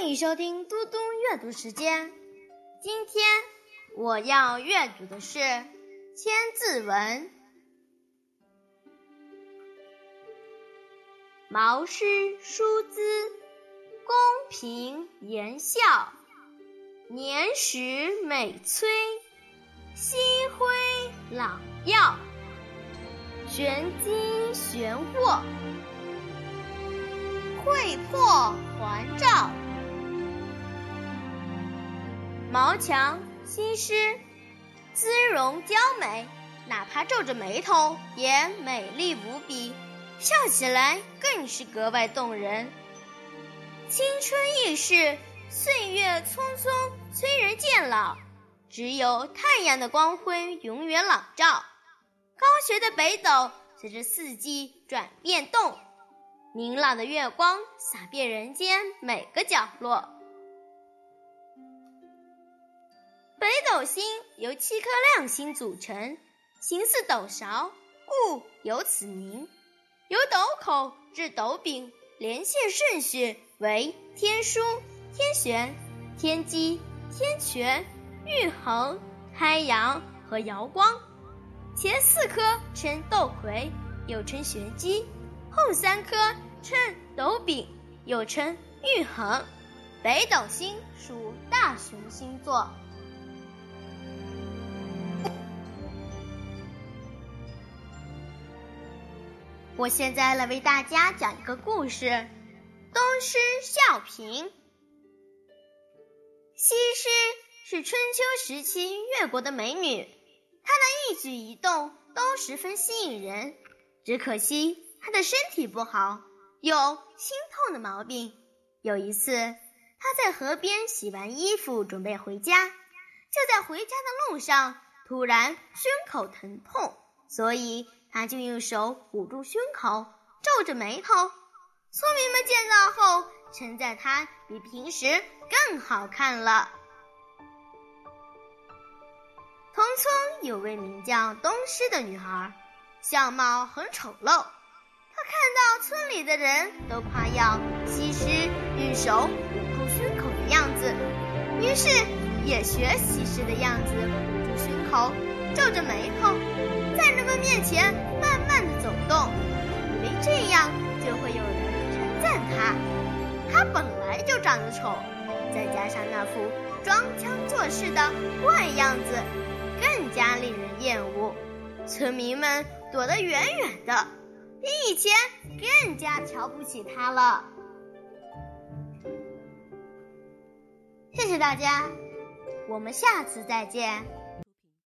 欢迎收听嘟嘟阅读时间。今天我要阅读的是《千字文》。毛诗书姿，公平言笑，年时美催，夕辉朗耀，玄机玄惑，惠破环照。毛强新诗，姿容娇美，哪怕皱着眉头也美丽无比，笑起来更是格外动人。青春易逝，岁月匆匆催人渐老，只有太阳的光辉永远朗照。高悬的北斗随着四季转变动，明朗的月光洒遍人间每个角落。北斗星由七颗亮星组成，形似斗勺，故有此名。由斗口至斗柄，连线顺序为天枢、天璇、天机、天权、玉衡、太阳和瑶光。前四颗称斗魁，又称玄机；后三颗称斗柄，又称玉衡。北斗星属大熊星座。我现在来为大家讲一个故事：东施效颦。西施是春秋时期越国的美女，她的一举一动都十分吸引人。只可惜她的身体不好，有心痛的毛病。有一次，她在河边洗完衣服，准备回家，就在回家的路上，突然胸口疼痛，所以。他就用手捂住胸口，皱着眉头。村民们见到后，称赞他比平时更好看了。同村有位名叫东施的女孩，相貌很丑陋。她看到村里的人都夸耀西施用手捂住胸口的样子，于是也学西施的样子，捂住胸口，皱着眉头。在人们面前慢慢的走动，以为这样就会有人称赞他。他本来就长得丑，再加上那副装腔作势的怪样子，更加令人厌恶。村民们躲得远远的，比以前更加瞧不起他了。谢谢大家，我们下次再见。